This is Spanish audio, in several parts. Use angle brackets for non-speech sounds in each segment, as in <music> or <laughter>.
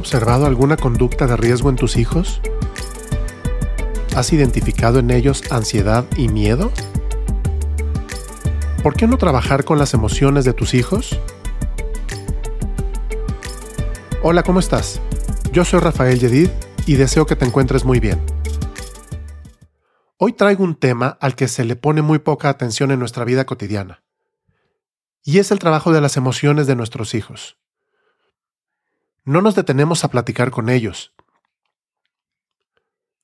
¿Has observado alguna conducta de riesgo en tus hijos? ¿Has identificado en ellos ansiedad y miedo? ¿Por qué no trabajar con las emociones de tus hijos? Hola, ¿cómo estás? Yo soy Rafael Yedid y deseo que te encuentres muy bien. Hoy traigo un tema al que se le pone muy poca atención en nuestra vida cotidiana, y es el trabajo de las emociones de nuestros hijos. No nos detenemos a platicar con ellos.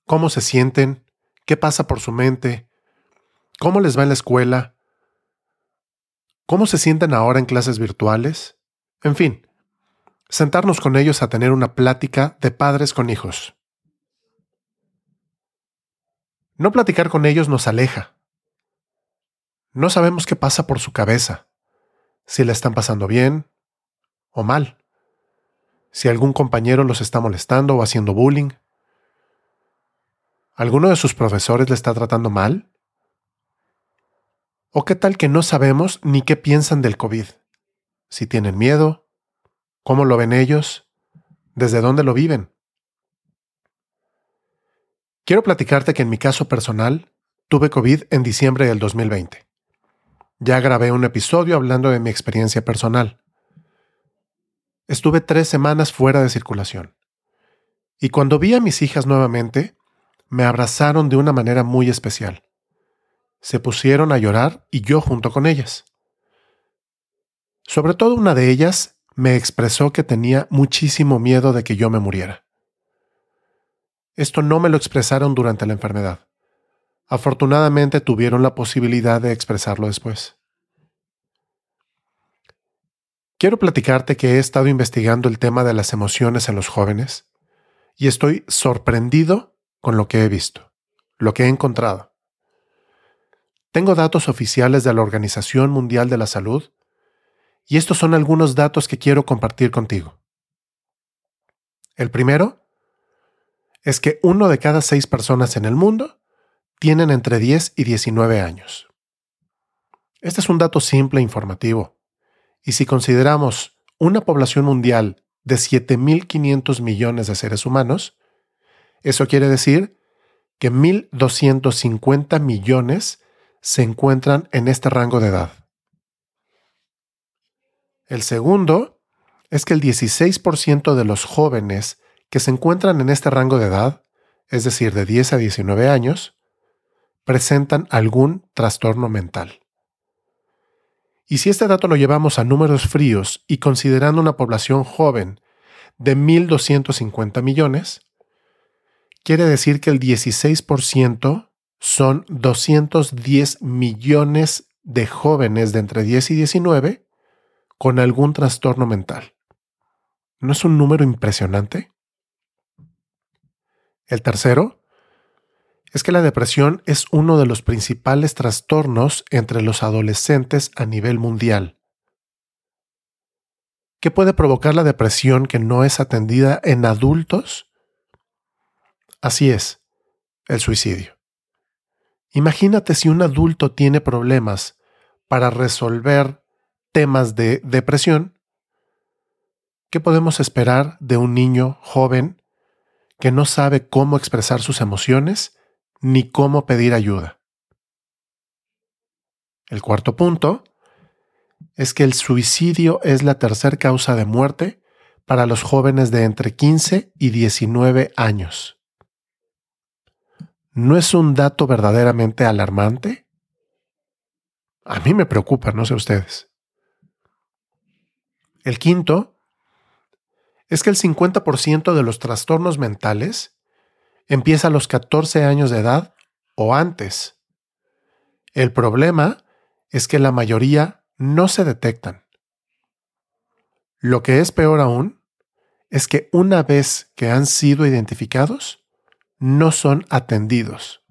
¿Cómo se sienten? ¿Qué pasa por su mente? ¿Cómo les va en la escuela? ¿Cómo se sienten ahora en clases virtuales? En fin, sentarnos con ellos a tener una plática de padres con hijos. No platicar con ellos nos aleja. No sabemos qué pasa por su cabeza, si la están pasando bien o mal si algún compañero los está molestando o haciendo bullying. ¿Alguno de sus profesores le está tratando mal? ¿O qué tal que no sabemos ni qué piensan del COVID? Si tienen miedo, cómo lo ven ellos, desde dónde lo viven. Quiero platicarte que en mi caso personal tuve COVID en diciembre del 2020. Ya grabé un episodio hablando de mi experiencia personal. Estuve tres semanas fuera de circulación. Y cuando vi a mis hijas nuevamente, me abrazaron de una manera muy especial. Se pusieron a llorar y yo junto con ellas. Sobre todo una de ellas me expresó que tenía muchísimo miedo de que yo me muriera. Esto no me lo expresaron durante la enfermedad. Afortunadamente tuvieron la posibilidad de expresarlo después. Quiero platicarte que he estado investigando el tema de las emociones en los jóvenes y estoy sorprendido con lo que he visto, lo que he encontrado. Tengo datos oficiales de la Organización Mundial de la Salud y estos son algunos datos que quiero compartir contigo. El primero es que uno de cada seis personas en el mundo tienen entre 10 y 19 años. Este es un dato simple e informativo y si consideramos una población mundial de 7.500 millones de seres humanos, eso quiere decir que 1.250 millones se encuentran en este rango de edad. El segundo es que el 16% de los jóvenes que se encuentran en este rango de edad, es decir, de 10 a 19 años, presentan algún trastorno mental. Y si este dato lo llevamos a números fríos y considerando una población joven de 1.250 millones, quiere decir que el 16% son 210 millones de jóvenes de entre 10 y 19 con algún trastorno mental. ¿No es un número impresionante? El tercero es que la depresión es uno de los principales trastornos entre los adolescentes a nivel mundial. ¿Qué puede provocar la depresión que no es atendida en adultos? Así es, el suicidio. Imagínate si un adulto tiene problemas para resolver temas de depresión, ¿qué podemos esperar de un niño joven que no sabe cómo expresar sus emociones ni cómo pedir ayuda. El cuarto punto es que el suicidio es la tercera causa de muerte para los jóvenes de entre 15 y 19 años. ¿No es un dato verdaderamente alarmante? A mí me preocupa, no sé ustedes. El quinto es que el 50% de los trastornos mentales empieza a los 14 años de edad o antes. El problema es que la mayoría no se detectan. Lo que es peor aún es que una vez que han sido identificados, no son atendidos.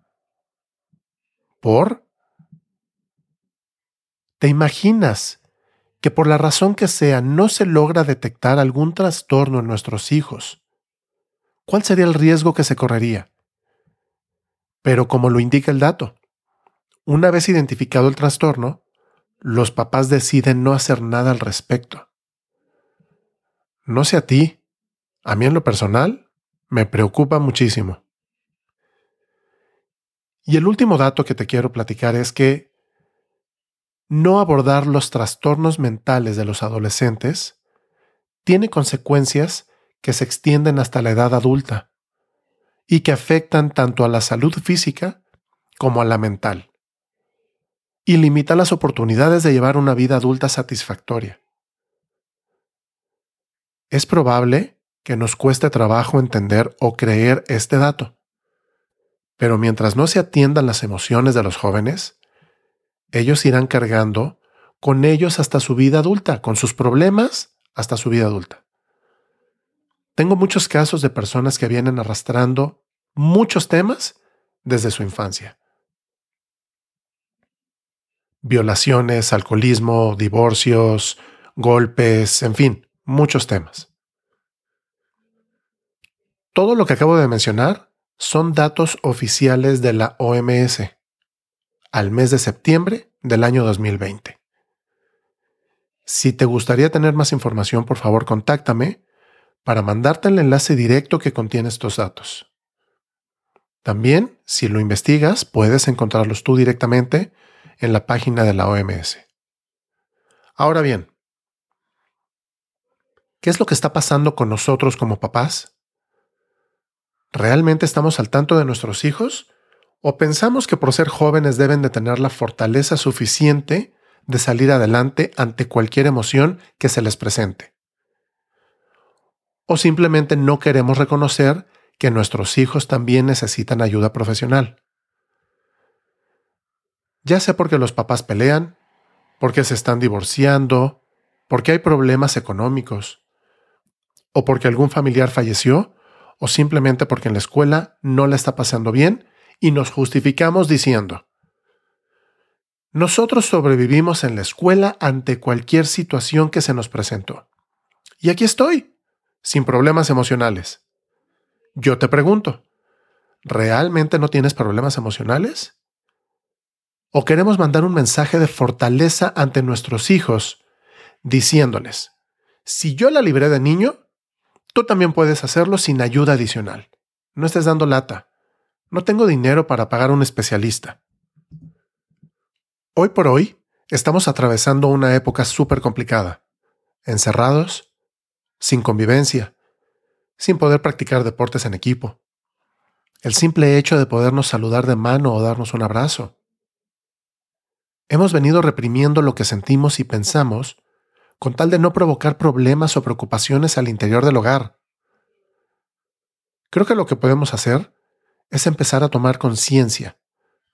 ¿Por? ¿Te imaginas que por la razón que sea no se logra detectar algún trastorno en nuestros hijos ¿cuál sería el riesgo que se correría? Pero como lo indica el dato, una vez identificado el trastorno, los papás deciden no hacer nada al respecto. No sé a ti, A mí en lo personal me preocupa muchísimo. Y el último dato que te quiero platicar es que no abordar los trastornos mentales de los adolescentes tiene consecuencias que se extienden hasta la edad adulta y que afectan tanto a la salud física como a la mental y limita las oportunidades de llevar una vida adulta satisfactoria. Es probable que nos cueste trabajo entender o creer este dato, pero mientras no se atiendan las emociones de los jóvenes, ellos irán cargando con ellos hasta su vida adulta, con sus problemas hasta su vida adulta. Tengo muchos casos de personas que vienen arrastrando muchos temas desde su infancia violaciones, alcoholismo, divorcios, golpes, en fin, muchos temas. Todo lo que acabo de mencionar son datos oficiales de la OMS al mes de septiembre del año 2020. Si te gustaría tener más información, por favor, contáctame para mandarte el enlace directo que contiene estos datos. También, si lo investigas, puedes encontrarlos tú directamente en la página de la OMS. Ahora bien, ¿qué es lo que está pasando con nosotros como papás? ¿Realmente estamos al tanto de nuestros hijos? ¿O pensamos que por ser jóvenes deben de tener la fortaleza suficiente de salir adelante ante cualquier emoción que se les presente? ¿O simplemente no queremos reconocer que nuestros hijos también necesitan ayuda profesional? ya sea porque los papás pelean, porque se están divorciando, porque hay problemas económicos, o porque algún familiar falleció, o simplemente porque en la escuela no la está pasando bien y nos justificamos diciendo, nosotros sobrevivimos en la escuela ante cualquier situación que se nos presentó. Y aquí estoy, sin problemas emocionales. Yo te pregunto, ¿realmente no tienes problemas emocionales? o queremos mandar un mensaje de fortaleza ante nuestros hijos, diciéndoles, si yo la libré de niño, tú también puedes hacerlo sin ayuda adicional. No estés dando lata. No tengo dinero para pagar un especialista. Hoy por hoy, estamos atravesando una época súper complicada. Encerrados, sin convivencia, sin poder practicar deportes en equipo. El simple hecho de podernos saludar de mano o darnos un abrazo Hemos venido reprimiendo lo que sentimos y pensamos con tal de no provocar problemas o preocupaciones al interior del hogar. Creo que lo que podemos hacer es empezar a tomar conciencia,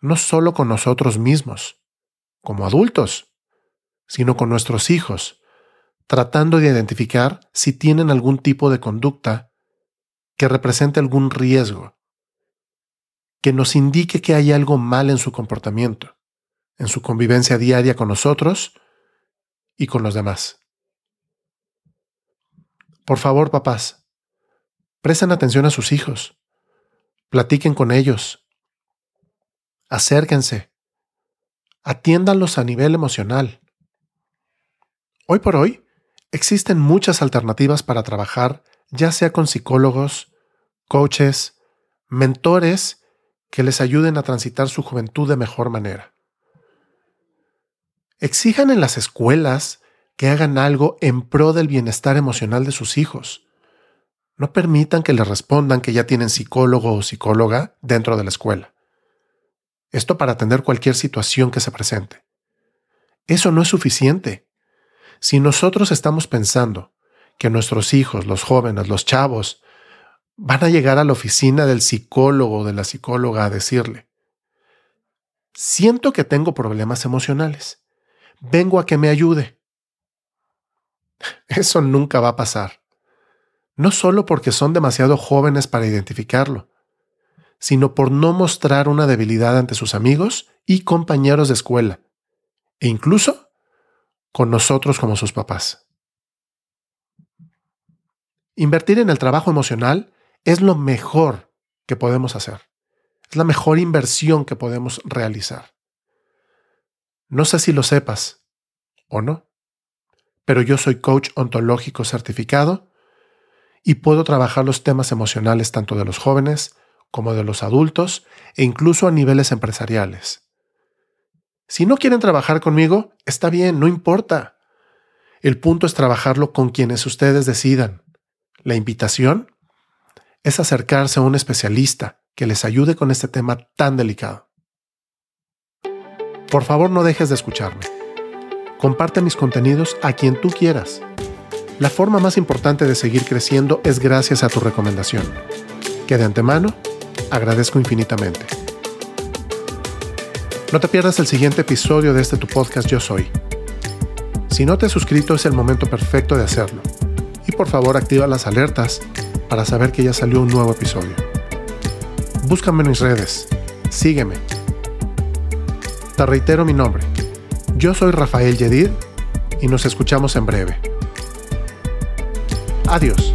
no solo con nosotros mismos, como adultos, sino con nuestros hijos, tratando de identificar si tienen algún tipo de conducta que represente algún riesgo, que nos indique que hay algo mal en su comportamiento en su convivencia diaria con nosotros y con los demás. Por favor, papás, presten atención a sus hijos, platiquen con ellos, acérquense, atiéndanlos a nivel emocional. Hoy por hoy, existen muchas alternativas para trabajar, ya sea con psicólogos, coaches, mentores que les ayuden a transitar su juventud de mejor manera. Exijan en las escuelas que hagan algo en pro del bienestar emocional de sus hijos. No permitan que les respondan que ya tienen psicólogo o psicóloga dentro de la escuela. Esto para atender cualquier situación que se presente. Eso no es suficiente. Si nosotros estamos pensando que nuestros hijos, los jóvenes, los chavos, van a llegar a la oficina del psicólogo o de la psicóloga a decirle, siento que tengo problemas emocionales vengo a que me ayude. <laughs> Eso nunca va a pasar. No solo porque son demasiado jóvenes para identificarlo, sino por no mostrar una debilidad ante sus amigos y compañeros de escuela, e incluso con nosotros como sus papás. Invertir en el trabajo emocional es lo mejor que podemos hacer. Es la mejor inversión que podemos realizar. No sé si lo sepas o no, pero yo soy coach ontológico certificado y puedo trabajar los temas emocionales tanto de los jóvenes como de los adultos e incluso a niveles empresariales. Si no quieren trabajar conmigo, está bien, no importa. El punto es trabajarlo con quienes ustedes decidan. La invitación es acercarse a un especialista que les ayude con este tema tan delicado. Por favor, no dejes de escucharme. Comparte mis contenidos a quien tú quieras. La forma más importante de seguir creciendo es gracias a tu recomendación, que de antemano agradezco infinitamente. No te pierdas el siguiente episodio de este tu podcast Yo Soy. Si no te has suscrito es el momento perfecto de hacerlo. Y por favor activa las alertas para saber que ya salió un nuevo episodio. Búscame en mis redes, sígueme. Te reitero mi nombre. Yo soy Rafael Yedid y nos escuchamos en breve. Adiós.